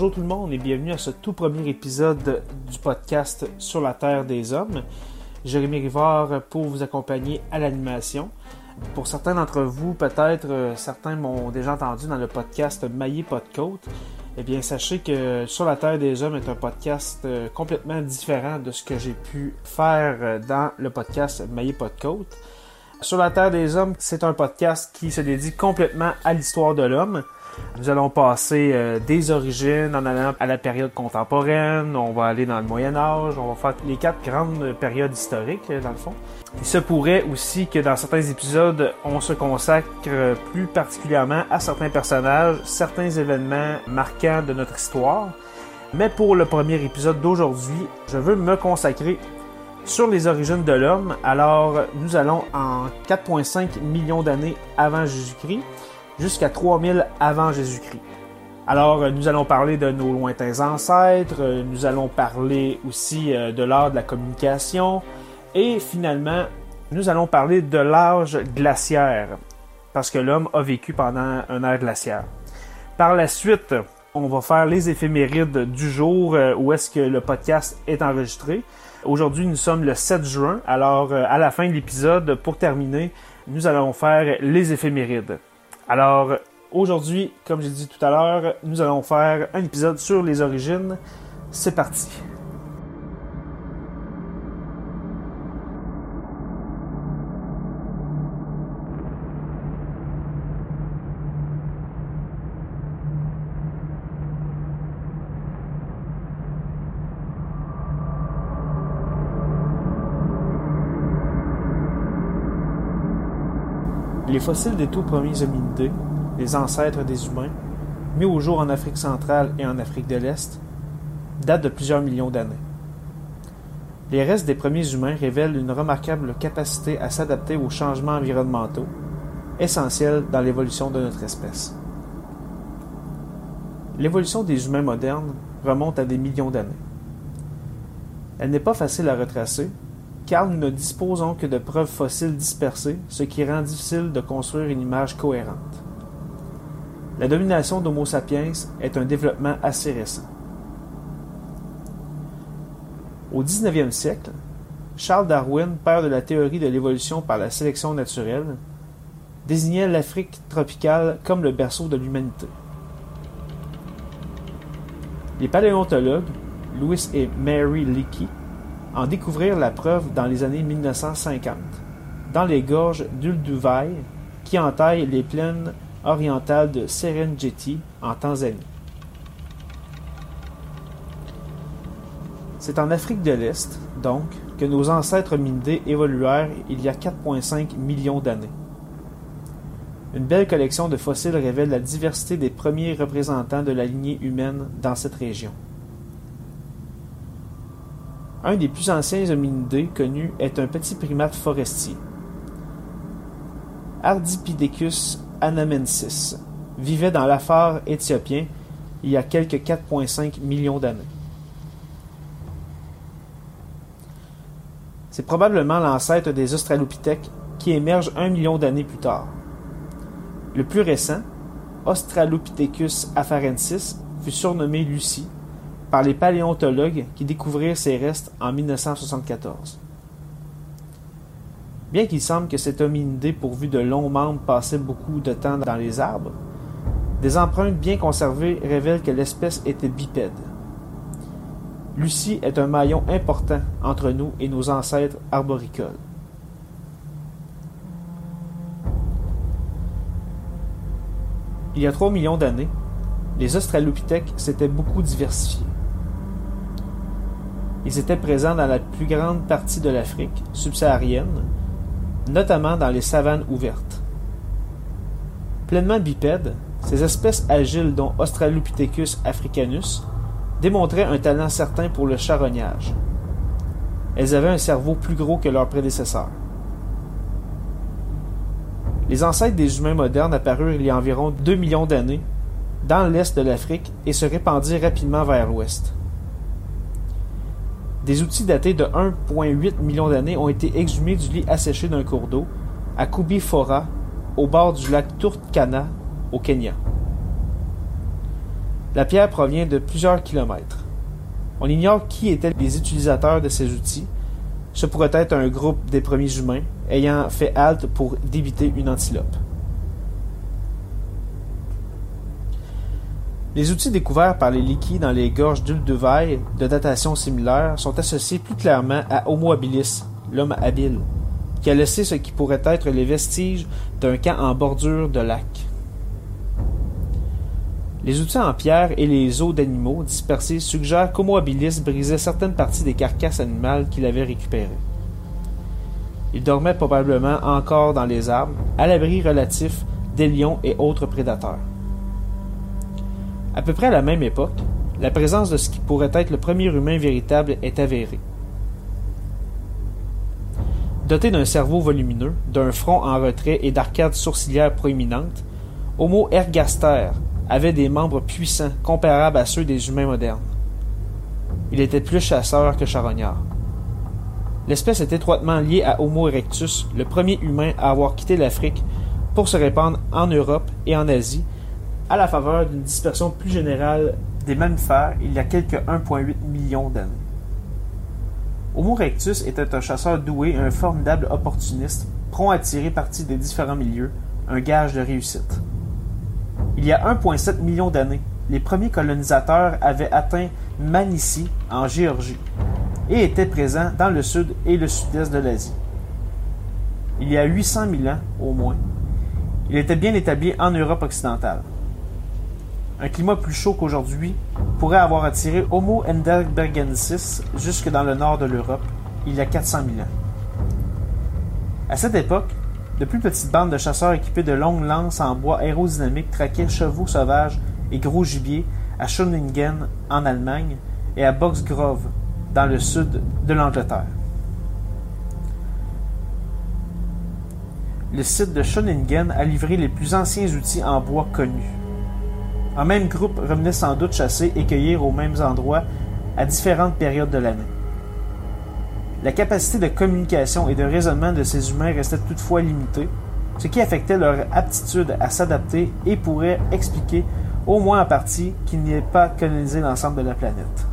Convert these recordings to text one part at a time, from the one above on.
Bonjour tout le monde et bienvenue à ce tout premier épisode du podcast Sur la Terre des Hommes. Jérémy Rivard pour vous accompagner à l'animation. Pour certains d'entre vous, peut-être, euh, certains m'ont déjà entendu dans le podcast Maillé Côte. Eh bien, sachez que Sur la Terre des Hommes est un podcast euh, complètement différent de ce que j'ai pu faire euh, dans le podcast Maillé Côte. Sur la Terre des Hommes, c'est un podcast qui se dédie complètement à l'histoire de l'homme. Nous allons passer euh, des origines en allant à la période contemporaine, on va aller dans le Moyen Âge, on va faire les quatre grandes périodes historiques euh, dans le fond. Il se pourrait aussi que dans certains épisodes, on se consacre plus particulièrement à certains personnages, certains événements marquants de notre histoire. Mais pour le premier épisode d'aujourd'hui, je veux me consacrer sur les origines de l'homme. Alors, nous allons en 4,5 millions d'années avant Jésus-Christ jusqu'à 3000 avant Jésus-Christ. Alors, euh, nous allons parler de nos lointains ancêtres, euh, nous allons parler aussi euh, de l'art de la communication et finalement, nous allons parler de l'âge glaciaire parce que l'homme a vécu pendant un âge glaciaire. Par la suite, on va faire les éphémérides du jour où est-ce que le podcast est enregistré. Aujourd'hui, nous sommes le 7 juin. Alors, à la fin de l'épisode, pour terminer, nous allons faire les éphémérides. Alors, aujourd'hui, comme j'ai dit tout à l'heure, nous allons faire un épisode sur les origines. C'est parti. Les fossiles des tout premiers hominidés, les ancêtres des humains, mis au jour en Afrique centrale et en Afrique de l'Est, datent de plusieurs millions d'années. Les restes des premiers humains révèlent une remarquable capacité à s'adapter aux changements environnementaux, essentiels dans l'évolution de notre espèce. L'évolution des humains modernes remonte à des millions d'années. Elle n'est pas facile à retracer, car nous ne disposons que de preuves fossiles dispersées, ce qui rend difficile de construire une image cohérente. La domination d'Homo sapiens est un développement assez récent. Au 19e siècle, Charles Darwin, père de la théorie de l'évolution par la sélection naturelle, désignait l'Afrique tropicale comme le berceau de l'humanité. Les paléontologues, Louis et Mary Leakey, en découvrir la preuve dans les années 1950, dans les gorges d'Ulduvai qui entaillent les plaines orientales de Serengeti en Tanzanie. C'est en Afrique de l'Est, donc, que nos ancêtres hominidés évoluèrent il y a 4,5 millions d'années. Une belle collection de fossiles révèle la diversité des premiers représentants de la lignée humaine dans cette région. Un des plus anciens hominidés connus est un petit primate forestier. Ardipithecus anamensis vivait dans l'Afar éthiopien il y a quelques 4,5 millions d'années. C'est probablement l'ancêtre des Australopithèques qui émerge un million d'années plus tard. Le plus récent, Australopithecus afarensis, fut surnommé Lucie par les paléontologues qui découvrirent ces restes en 1974. Bien qu'il semble que cet hominidé pourvu de longs membres passait beaucoup de temps dans les arbres, des empreintes bien conservées révèlent que l'espèce était bipède. Lucie est un maillon important entre nous et nos ancêtres arboricoles. Il y a 3 millions d'années, les Australopithèques s'étaient beaucoup diversifiés. Ils étaient présents dans la plus grande partie de l'Afrique subsaharienne, notamment dans les savanes ouvertes. Pleinement bipèdes, ces espèces agiles dont Australopithecus africanus démontraient un talent certain pour le charognage. Elles avaient un cerveau plus gros que leurs prédécesseurs. Les ancêtres des humains modernes apparurent il y a environ 2 millions d'années dans l'est de l'Afrique et se répandirent rapidement vers l'ouest. Des outils datés de 1,8 million d'années ont été exhumés du lit asséché d'un cours d'eau à Kubifora, au bord du lac Turkana, au Kenya. La pierre provient de plusieurs kilomètres. On ignore qui étaient les utilisateurs de ces outils. Ce pourrait être un groupe des premiers humains ayant fait halte pour débiter une antilope. Les outils découverts par les liquides dans les gorges d'Uldevaille de datation similaire sont associés plus clairement à Homo habilis, l'homme habile, qui a laissé ce qui pourrait être les vestiges d'un camp en bordure de lac. Les outils en pierre et les os d'animaux dispersés suggèrent qu'Homo habilis brisait certaines parties des carcasses animales qu'il avait récupérées. Il dormait probablement encore dans les arbres, à l'abri relatif des lions et autres prédateurs. À peu près à la même époque, la présence de ce qui pourrait être le premier humain véritable est avérée. Doté d'un cerveau volumineux, d'un front en retrait et d'arcades sourcilières proéminentes, Homo ergaster avait des membres puissants comparables à ceux des humains modernes. Il était plus chasseur que charognard. L'espèce est étroitement liée à Homo erectus, le premier humain à avoir quitté l'Afrique pour se répandre en Europe et en Asie à la faveur d'une dispersion plus générale des mammifères il y a quelques 1,8 millions d'années. Homo erectus était un chasseur doué et un formidable opportuniste, prompt à tirer parti des différents milieux, un gage de réussite. Il y a 1,7 million d'années, les premiers colonisateurs avaient atteint Manici, en Géorgie, et étaient présents dans le sud et le sud-est de l'Asie. Il y a 800 000 ans, au moins, il était bien établi en Europe occidentale un climat plus chaud qu'aujourd'hui pourrait avoir attiré Homo endelbergensis jusque dans le nord de l'Europe, il y a 400 000 ans. À cette époque, de plus petites bandes de chasseurs équipés de longues lances en bois aérodynamiques traquaient chevaux sauvages et gros gibier à Schöningen en Allemagne et à Boxgrove dans le sud de l'Angleterre. Le site de Schöningen a livré les plus anciens outils en bois connus. Un même groupe revenait sans doute chasser et cueillir aux mêmes endroits à différentes périodes de l'année. La capacité de communication et de raisonnement de ces humains restait toutefois limitée, ce qui affectait leur aptitude à s'adapter et pourrait expliquer, au moins en partie, qu'ils n'aient pas colonisé l'ensemble de la planète.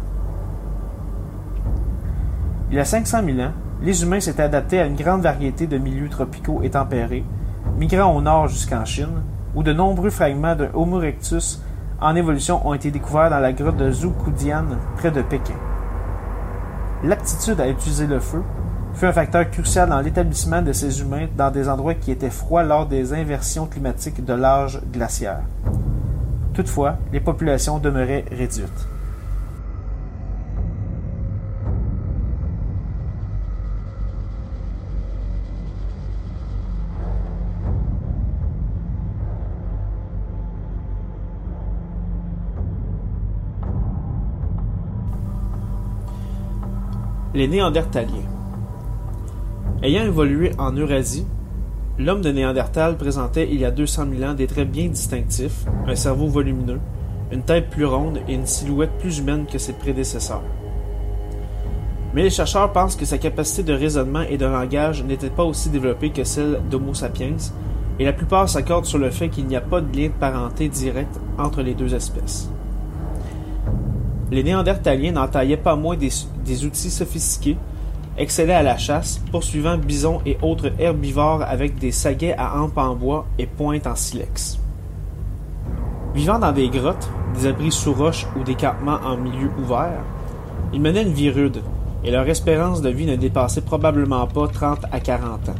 Il y a 500 000 ans, les humains s'étaient adaptés à une grande variété de milieux tropicaux et tempérés, migrant au nord jusqu'en Chine, où de nombreux fragments d'un Homo erectus en évolution ont été découverts dans la grotte de Zhukudian près de Pékin. L'aptitude à utiliser le feu fut un facteur crucial dans l'établissement de ces humains dans des endroits qui étaient froids lors des inversions climatiques de l'âge glaciaire. Toutefois, les populations demeuraient réduites. Les Néandertaliens. Ayant évolué en Eurasie, l'homme de Néandertal présentait il y a 200 000 ans des traits bien distinctifs, un cerveau volumineux, une tête plus ronde et une silhouette plus humaine que ses prédécesseurs. Mais les chercheurs pensent que sa capacité de raisonnement et de langage n'était pas aussi développée que celle d'Homo sapiens, et la plupart s'accordent sur le fait qu'il n'y a pas de lien de parenté direct entre les deux espèces. Les Néandertaliens n'entaillaient pas moins des, outils sophistiqués, excellaient à la chasse, poursuivant bisons et autres herbivores avec des saguets à hampes en bois et pointes en silex. Vivant dans des grottes, des abris sous roches ou des campements en milieu ouvert, ils menaient une vie rude, et leur espérance de vie ne dépassait probablement pas 30 à 40 ans.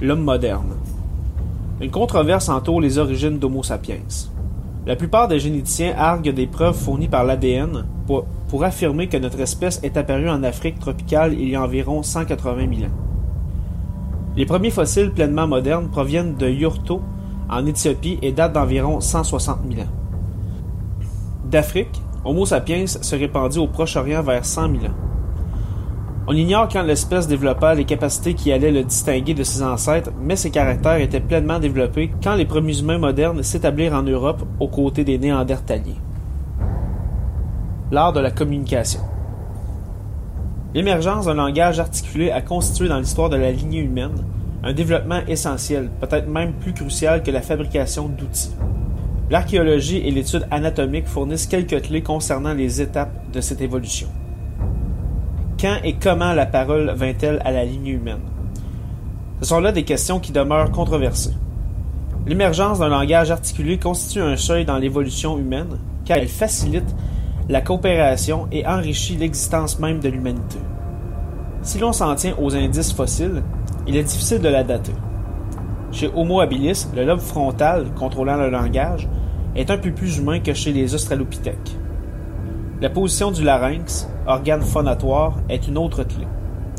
L'homme moderne. Une controverse entoure les origines d'Homo sapiens. La plupart des généticiens arguent des preuves fournies par l'ADN pour, affirmer que notre espèce est apparue en Afrique tropicale il y a environ 180 000 ans. Les premiers fossiles pleinement modernes proviennent de Yurto, en Éthiopie, et datent d'environ 160 000 ans. D'Afrique, Homo sapiens se répandit au Proche-Orient vers 100 000 ans. On ignore quand l'espèce développa les capacités qui allaient le distinguer de ses ancêtres, mais ses caractères étaient pleinement développés quand les premiers humains modernes s'établirent en Europe aux côtés des Néandertaliens. L'art de la communication. L'émergence d'un langage articulé a constitué dans l'histoire de la lignée humaine un développement essentiel, peut-être même plus crucial que la fabrication d'outils. L'archéologie et l'étude anatomique fournissent quelques clés concernant les étapes de cette évolution. Quand et comment la parole vint-elle à la lignée humaine? Ce sont là des questions qui demeurent controversées. L'émergence d'un langage articulé constitue un seuil dans l'évolution humaine, car elle facilite la coopération et enrichit l'existence même de l'humanité. Si l'on s'en tient aux indices fossiles, il est difficile de la dater. Chez Homo habilis, le lobe frontal, contrôlant le langage, est un peu plus humain que chez les australopithèques. La position du larynx, organe phonatoire, est une autre clé.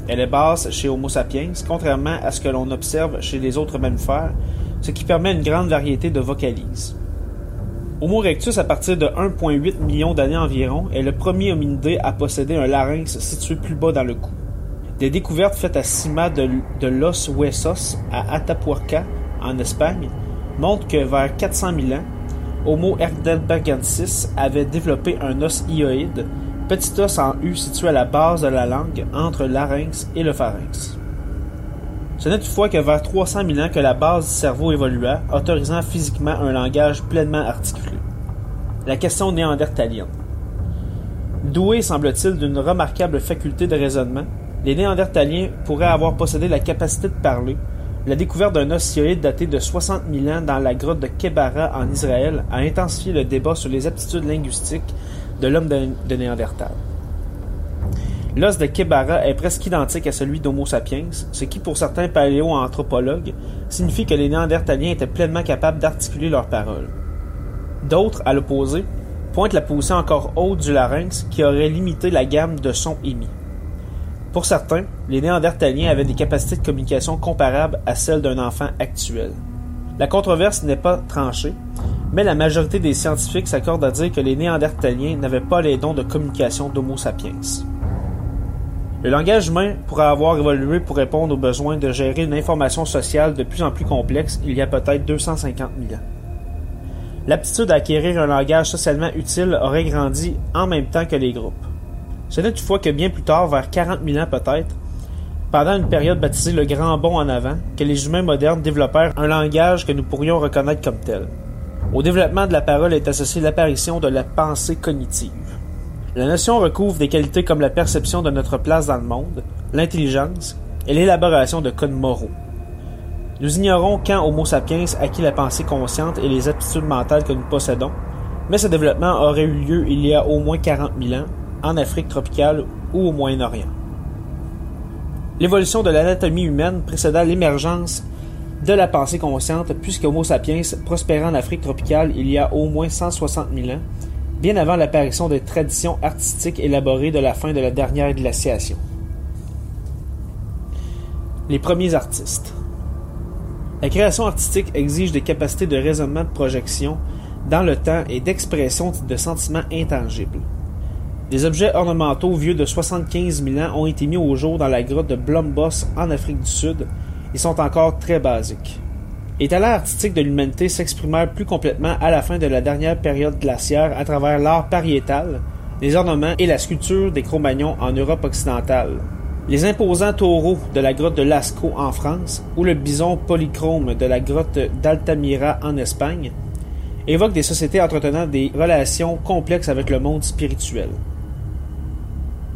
Elle est basse chez Homo sapiens, contrairement à ce que l'on observe chez les autres mammifères, ce qui permet une grande variété de vocalises. Homo erectus, à partir de 1,8 million d'années environ, est le premier hominidé à posséder un larynx situé plus bas dans le cou. Des découvertes faites à Cima de, Los Huesos à Atapuerca, en Espagne, montrent que vers 400 000 ans, Homo heidelbergensis avait développé un os hyoïde, petit os en U situé à la base de la langue entre larynx et le pharynx. Ce n'est toutefois que vers 300 000 ans que la base du cerveau évolua, autorisant physiquement un langage pleinement articulé. La question néandertalienne. Doué, semble-t-il, d'une remarquable faculté de raisonnement, les Néandertaliens pourraient avoir possédé la capacité de parler. La découverte d'un ossioïde daté de 60 000 ans dans la grotte de Kebara en Israël a intensifié le débat sur les aptitudes linguistiques de l'homme de, de Néandertal. L'os de Kebara est presque identique à celui d'Homo sapiens, ce qui pour certains paléoanthropologues signifie que les Néandertaliens étaient pleinement capables d'articuler leurs paroles. D'autres, à l'opposé, pointent la position encore haute du larynx qui aurait limité la gamme de sons émis. Pour certains, les Néandertaliens avaient des capacités de communication comparables à celles d'un enfant actuel. La controverse n'est pas tranchée, mais la majorité des scientifiques s'accordent à dire que les Néandertaliens n'avaient pas les dons de communication d'Homo sapiens. Le langage humain pourrait avoir évolué pour répondre aux besoins de gérer une information sociale de plus en plus complexe il y a peut-être 250 000 ans. L'aptitude à acquérir un langage socialement utile aurait grandi en même temps que les groupes. Ce n'est toutefois que bien plus tard, vers 40 000 ans peut-être, pendant une période baptisée le Grand Bond en avant, que les humains modernes développèrent un langage que nous pourrions reconnaître comme tel. Au développement de la parole est associée l'apparition de la pensée cognitive. La notion recouvre des qualités comme la perception de notre place dans le monde, l'intelligence et l'élaboration de codes moraux. Nous ignorons quand Homo sapiens acquit la pensée consciente et les aptitudes mentales que nous possédons, mais ce développement aurait eu lieu il y a au moins 40 000 ans, en Afrique tropicale ou au Moyen-Orient. L'évolution de l'anatomie humaine précéda l'émergence de la pensée consciente puisque Homo sapiens prospérait en Afrique tropicale il y a au moins 160 000 ans bien avant l'apparition des traditions artistiques élaborées de la fin de la dernière glaciation. Les premiers artistes. La création artistique exige des capacités de raisonnement de projection dans le temps et d'expression de sentiments intangibles. Des objets ornementaux vieux de 75 000 ans ont été mis au jour dans la grotte de Blombos en Afrique du Sud et sont encore très basiques. Les talents artistiques de l'humanité s'exprimèrent plus complètement à la fin de la dernière période glaciaire à travers l'art pariétal, les ornements et la sculpture des Cro-Magnons en Europe occidentale. Les imposants taureaux de la grotte de Lascaux en France ou le bison polychrome de la grotte d'Altamira en Espagne évoquent des sociétés entretenant des relations complexes avec le monde spirituel.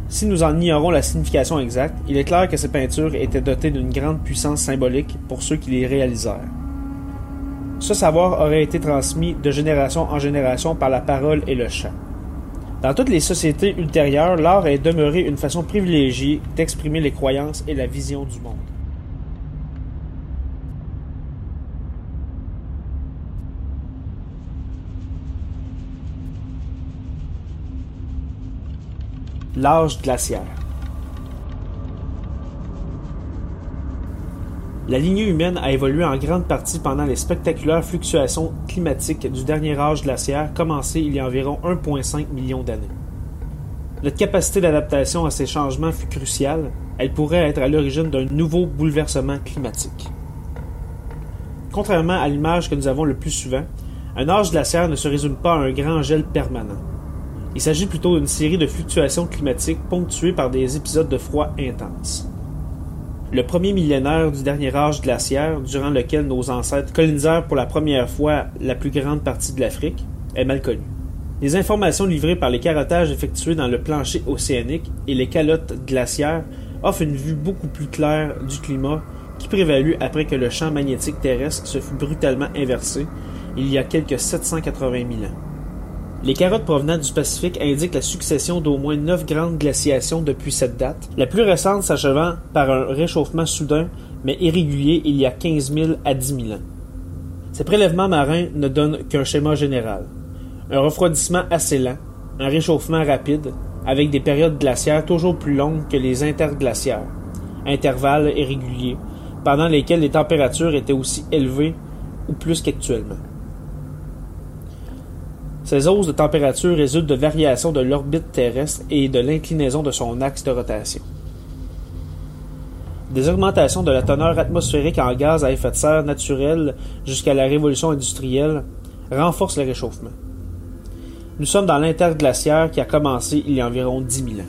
Si nous en ignorons la signification exacte, il est clair que ces peintures étaient dotées d'une grande puissance symbolique pour ceux qui les réalisèrent. Ce savoir aurait été transmis de génération en génération par la parole et le chant. Dans toutes les sociétés ultérieures, l'art est demeuré une façon privilégiée d'exprimer les croyances et la vision du monde. L'âge glaciaire. La lignée humaine a évolué en grande partie pendant les spectaculaires fluctuations climatiques du dernier âge glaciaire commencé il y a environ 1,5 million d'années. Notre capacité d'adaptation à ces changements fut cruciale, elle pourrait être à l'origine d'un nouveau bouleversement climatique. Contrairement à l'image que nous avons le plus souvent, un âge glaciaire ne se résume pas à un grand gel permanent. Il s'agit plutôt d'une série de fluctuations climatiques ponctuées par des épisodes de froid intense. le premier millénaire du dernier âge glaciaire, durant lequel nos ancêtres colonisèrent pour la première fois la plus grande partie de l'Afrique, est mal connu. Les informations livrées par les carottages effectués dans le plancher océanique et les calottes glaciaires offrent une vue beaucoup plus claire du climat qui prévalut après que le champ magnétique terrestre se fut brutalement inversé il y a quelques 780 000 ans. Les carottes provenant du Pacifique indiquent la succession d'au moins neuf grandes glaciations depuis cette date, la plus récente s'achevant par un réchauffement soudain mais irrégulier il y a 15 000 à 10 000 ans. Ces prélèvements marins ne donnent qu'un schéma général. Un refroidissement assez lent, un réchauffement rapide, avec des périodes glaciaires toujours plus longues que les interglaciaires, intervalles irréguliers, pendant lesquels les températures étaient aussi élevées ou plus qu'actuellement. Ces hausses de température résultent de variations de l'orbite terrestre et de l'inclinaison de son axe de rotation. Des augmentations de la teneur atmosphérique en gaz à effet de serre naturel jusqu'à la révolution industrielle renforcent le réchauffement. Nous sommes dans l'interglaciaire qui a commencé il y a environ 10 000 ans.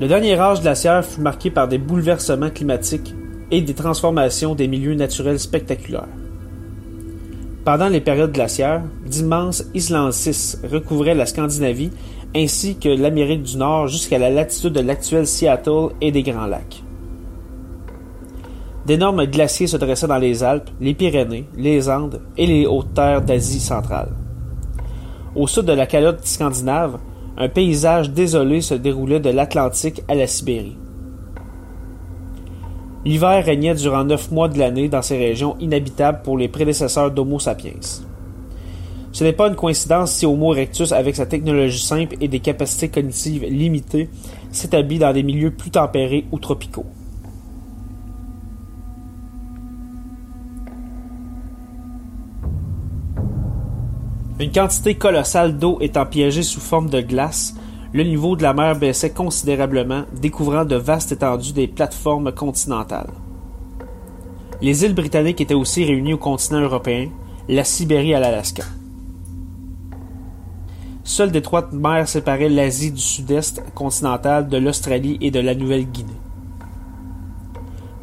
Le dernier âge glaciaire fut marqué par des bouleversements climatiques et des transformations des milieux naturels spectaculaires. Pendant les périodes glaciaires, d'immenses islands recouvraient la Scandinavie ainsi que l'Amérique du Nord jusqu'à la latitude de l'actuel Seattle et des Grands Lacs. D'énormes glaciers se dressaient dans les Alpes, les Pyrénées, les Andes et les hautes terres d'Asie centrale. Au sud de la calotte scandinave, un paysage désolé se déroulait de l'Atlantique à la Sibérie. L'hiver régnait durant neuf mois de l'année dans ces régions inhabitables pour les prédécesseurs d'Homo sapiens. Ce n'est pas une coïncidence si Homo erectus, avec sa technologie simple et des capacités cognitives limitées, s'établit dans des milieux plus tempérés ou tropicaux. Une quantité colossale d'eau étant piégée sous forme de glace, le niveau de la mer baissait considérablement, découvrant de vastes étendues des plateformes continentales. Les îles britanniques étaient aussi réunies au continent européen, la Sibérie à l'Alaska. Seule d'étroites mers séparaient l'Asie du sud-est continental de l'Australie et de la Nouvelle-Guinée.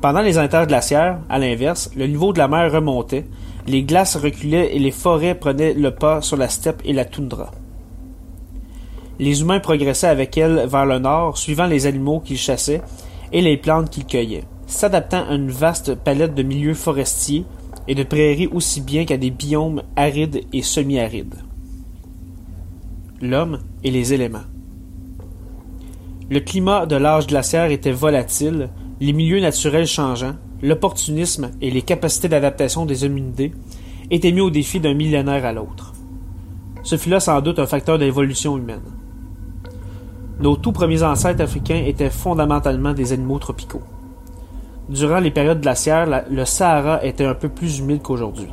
Pendant les interglaciaires, à l'inverse, le niveau de la mer remontait, les glaces reculaient et les forêts prenaient le pas sur la steppe et la toundra. Les humains progressaient avec elles vers le nord, suivant les animaux qu'ils chassaient et les plantes qu'ils cueillaient, s'adaptant à une vaste palette de milieux forestiers et de prairies aussi bien qu'à des biomes arides et semi-arides. L'homme et les éléments. Le climat de l'âge glaciaire était volatile, les milieux naturels changeants, l'opportunisme et les capacités d'adaptation des hominidés étaient mis au défi d'un millénaire à l'autre. Ce fut là sans doute un facteur d'évolution humaine. Nos tout premiers ancêtres africains étaient fondamentalement des animaux tropicaux. Durant les périodes glaciaires, le Sahara était un peu plus humide qu'aujourd'hui.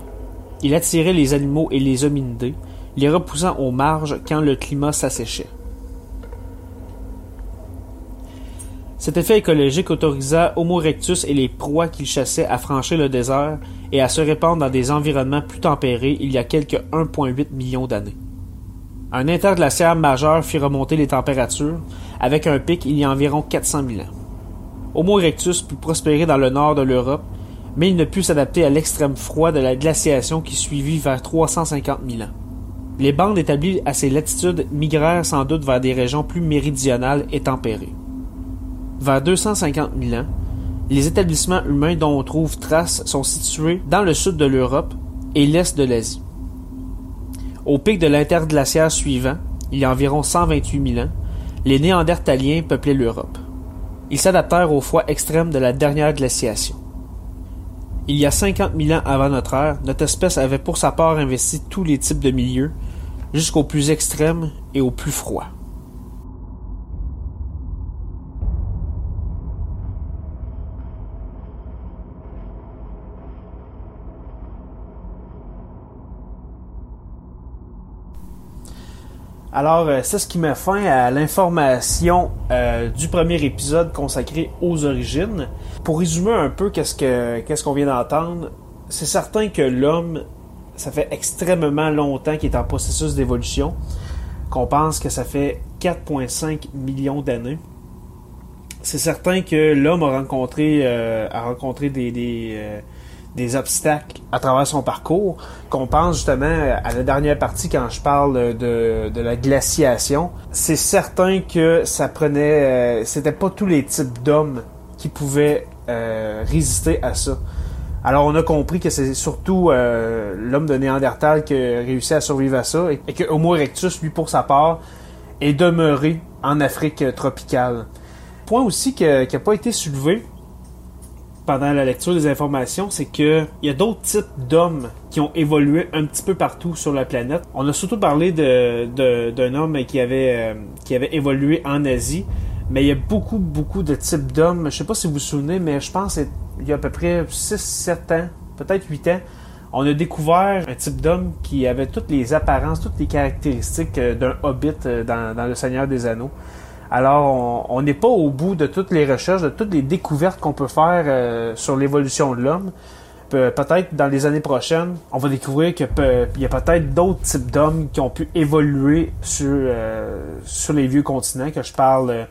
Il attirait les animaux et les hominidés, les repoussant aux marges quand le climat s'asséchait. Cet effet écologique autorisa Homo erectus et les proies qu'il chassait à franchir le désert et à se répandre dans des environnements plus tempérés il y a quelques 1,8 millions d'années. Un interglaciaire majeur fit remonter les températures, avec un pic il y a environ 400 000 ans. Homo erectus put prospérer dans le nord de l'Europe, mais il ne put s'adapter à l'extrême froid de la glaciation qui suivit vers 350 000 ans. Les bandes établies à ces latitudes migrèrent sans doute vers des régions plus méridionales et tempérées. Vers 250 000 ans, les établissements humains dont on trouve trace sont situés dans le sud de l'Europe et l'est de l'Asie. Au pic de l'interglaciaire suivant, il y a environ 128 000 ans, les Néandertaliens peuplaient l'Europe. Ils s'adaptèrent au froid extrême de la dernière glaciation. Il y a 50 000 ans avant notre ère, notre espèce avait pour sa part investi tous les types de milieux, jusqu'au plus extrême et au plus froid. Alors, euh, c'est ce qui met fin à l'information euh, du premier épisode consacré aux origines. Pour résumer un peu qu'est-ce que qu'est-ce qu'on vient d'entendre, c'est certain que l'homme, ça fait extrêmement longtemps qu'il est en processus d'évolution, qu'on pense que ça fait 4,5 millions d'années. c'est certain que l'homme a rencontré, euh, a rencontré des, des, des, obstacles à travers son parcours. Qu'on pense justement à la dernière partie quand je parle de, la glaciation. C'est certain que ça prenait, euh, c'était pas tous les types d'hommes qui pouvaient résister à ça. Alors on a compris que c'est surtout l'homme de Néandertal qui a réussi à survivre à ça et, que Homo erectus, lui pour sa part, est demeuré en Afrique tropicale. Point aussi qui n'a pas été soulevé pendant la lecture des informations, c'est qu'il y a d'autres types d'hommes qui ont évolué un petit peu partout sur la planète. On a surtout parlé d'un homme qui avait, euh, qui avait évolué en Asie, mais il y a beaucoup, beaucoup de types d'hommes. Je sais pas si vous vous souvenez, mais je pense qu'il y a à peu près 6-7 ans, peut-être 8 ans, on a découvert un type d'homme qui avait toutes les apparences, toutes les caractéristiques euh, d'un hobbit euh, dans, Le Seigneur des Anneaux. Alors, on n'est pas au bout de toutes les recherches, de toutes les découvertes qu'on peut faire euh, sur l'évolution de l'homme. peut-être dans les années prochaines, on va découvrir qu'il y a peut-être d'autres types d'hommes qui ont pu évoluer sur, sur les vieux continents, que je parle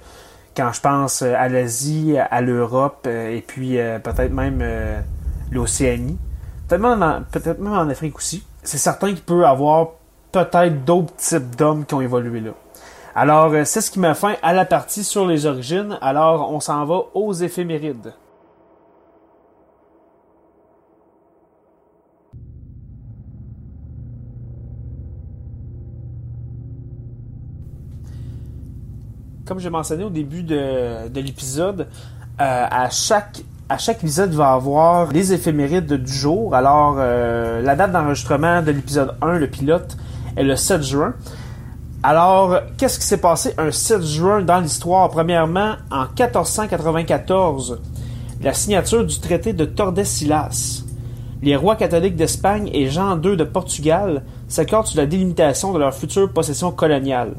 quand je pense à l'Asie, à l'Europe, et puis peut-être même l'Océanie peut-être même, en Afrique aussi. C'est certain qu'il peut y avoir peut-être d'autres types d'hommes qui ont évolué là. Alors, euh, c'est ce qui m'a fait à la partie sur les origines. Alors, on s'en va aux éphémérides. Comme j'ai mentionné au début de, l'épisode, euh, à chaque à chaque épisode, il va avoir les éphémérides du jour. Alors, euh, la date d'enregistrement de l'épisode 1, le pilote, est le 7 juin. Alors, qu'est-ce qui s'est passé un 7 juin dans l'histoire? Premièrement, en 1494, la signature du traité de Tordesillas. Les rois catholiques d'Espagne et Jean II de Portugal s'accordent sur la délimitation de leur future possession coloniale.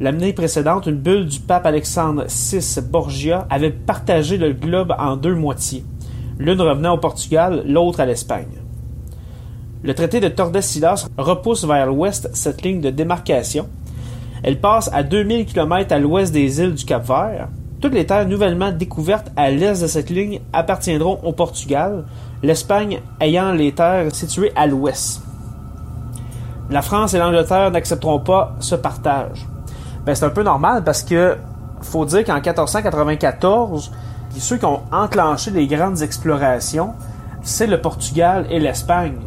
L'année précédente, une bulle du pape Alexandre VI Borgia avait partagé le globe en deux moitiés, l'une revenant au Portugal, l'autre à l'Espagne. Le traité de Tordesillas repousse vers l'ouest cette ligne de démarcation. Elle passe à 2000 km à l'ouest des îles du Cap-Vert. Toutes les terres nouvellement découvertes à l'est de cette ligne appartiendront au Portugal, l'Espagne ayant les terres situées à l'ouest. La France et l'Angleterre n'accepteront pas ce partage ben, c'est un peu normal parce que faut dire qu'en 1494, ceux qui ont enclenché les grandes explorations, c'est le Portugal et l'Espagne.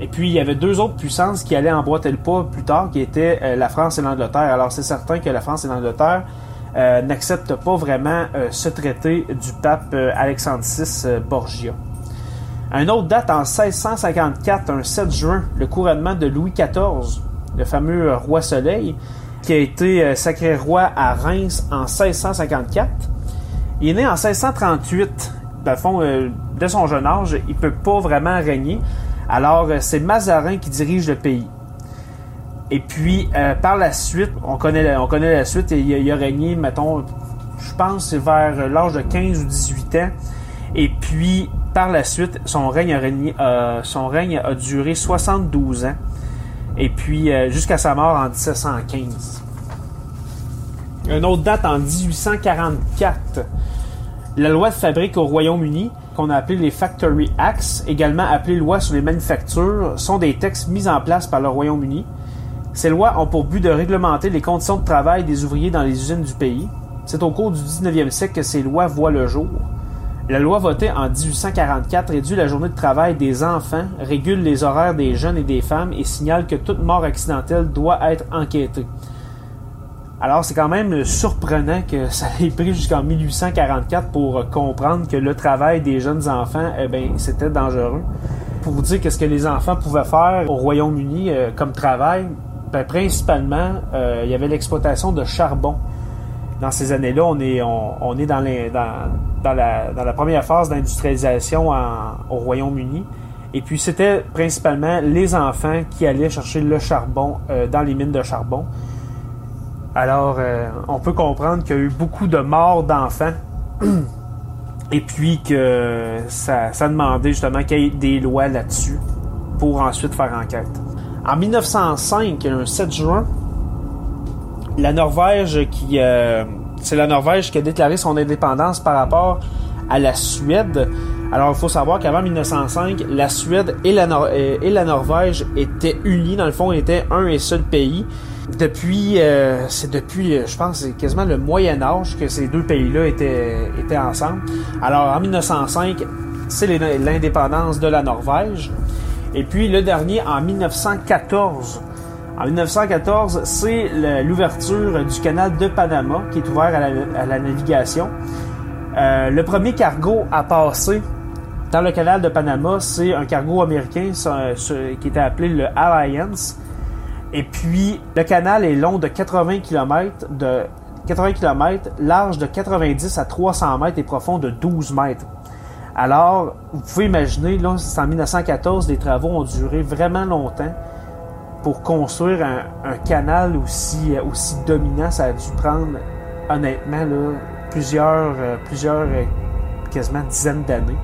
Et puis, il y avait deux autres puissances qui allaient emboîter le pas plus tard, qui étaient euh, la France et l'Angleterre. Alors, c'est certain que la France et l'Angleterre euh, n'acceptent pas vraiment euh, ce traité du pape Alexandre VI Borgia. Un autre date en 1654, un 7 juin, le couronnement de Louis XIV, le fameux roi Soleil, qui a été sacré roi à Reims en 1654. Il est né en 1638. Dans fond, de son jeune âge, il peut pas vraiment régner. Alors, euh, c'est Mazarin qui dirige le pays. Et puis, par la suite, on connaît la, suite, et il, a régné, mettons, je pense, vers l'âge de 15 ou 18 ans. Et puis, par la suite, son règne a, duré 72 ans et puis euh, jusqu'à sa mort en 1715. Une autre date en 1844. La loi de fabrique au Royaume-Uni, qu'on a appelé les Factory Acts, également appelées loi sur les manufactures, sont des textes mis en place par le Royaume-Uni. Ces lois ont pour but de réglementer les conditions de travail des ouvriers dans les usines du pays. C'est au cours du 19e siècle que ces lois voient le jour. La loi votée en 1844 réduit la journée de travail des enfants, régule les horaires des jeunes et des femmes et signale que toute mort accidentelle doit être enquêtée. Alors c'est quand même surprenant que ça ait pris jusqu'en 1844 pour comprendre que le travail des jeunes enfants, eh ben, c'était dangereux. Pour vous dire qu'est-ce que les enfants pouvaient faire au Royaume-Uni euh, comme travail, ben, principalement, euh, il y avait l'exploitation de charbon dans ces années-là, on est, on, est dans, les, dans, la, première phase d'industrialisation au Royaume-Uni. Et puis c'était principalement les enfants qui allaient chercher le charbon euh, dans les mines de charbon. Alors, euh, on peut comprendre qu'il y a eu beaucoup de morts d'enfants. Et puis que ça, demandait justement qu'il y ait des lois là-dessus pour ensuite faire enquête. En 1905, un 7 juin, la Norvège qui, euh, c'est la Norvège qui a déclaré son indépendance par rapport à la Suède. Alors, il faut savoir qu'avant 1905, la Suède et la, et la Norvège étaient unies. Dans le fond, étaient un et seul pays. Depuis, euh, c'est depuis, euh, je pense, c'est quasiment le Moyen Âge que ces deux pays-là étaient, étaient ensemble. Alors, en 1905, c'est l'indépendance de la Norvège. Et puis, le dernier, en 1914, en 1914, c'est l'ouverture du canal de Panama qui est ouvert à la, navigation. Euh, le premier cargo à passer dans le canal de Panama, c'est un cargo américain qui était appelé le Alliance. Et puis, le canal est long de 80 km, de 80 km, large de 90 à 300 mètres et profond de 12 mètres. Alors, vous pouvez imaginer, là, c'est en 1914, les travaux ont duré vraiment longtemps pour construire un, canal aussi, euh, aussi dominant, ça a dû prendre honnêtement plusieurs, euh, plusieurs euh, quasiment dizaines d'années.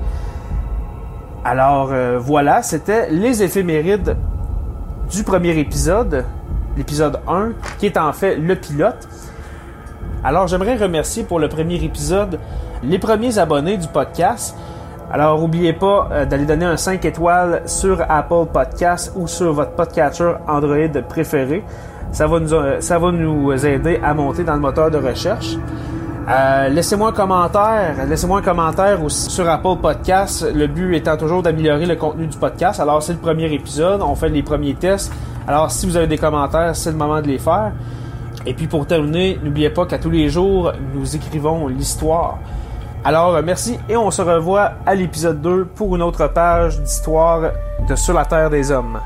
Alors voilà, c'était les éphémérides du premier épisode, l'épisode 1, qui est en fait le pilote. Alors j'aimerais remercier pour le premier épisode les premiers abonnés du podcast. Alors, n'oubliez pas euh, d'aller donner un 5 étoiles sur Apple Podcast ou sur votre podcatcher Android préféré. Ça va nous, euh, ça va nous aider à monter dans le moteur de recherche. Euh, laissez-moi un commentaire. Laissez-moi un commentaire aussi sur Apple Podcast. Le but étant toujours d'améliorer le contenu du podcast. Alors, c'est le premier épisode. On fait les premiers tests. Alors, si vous avez des commentaires, c'est le moment de les faire. Et puis, pour terminer, n'oubliez pas qu'à tous les jours, nous écrivons l'histoire. Alors, euh, merci et on se revoit à l'épisode 2 pour une autre page d'histoire de Sur la Terre des Hommes.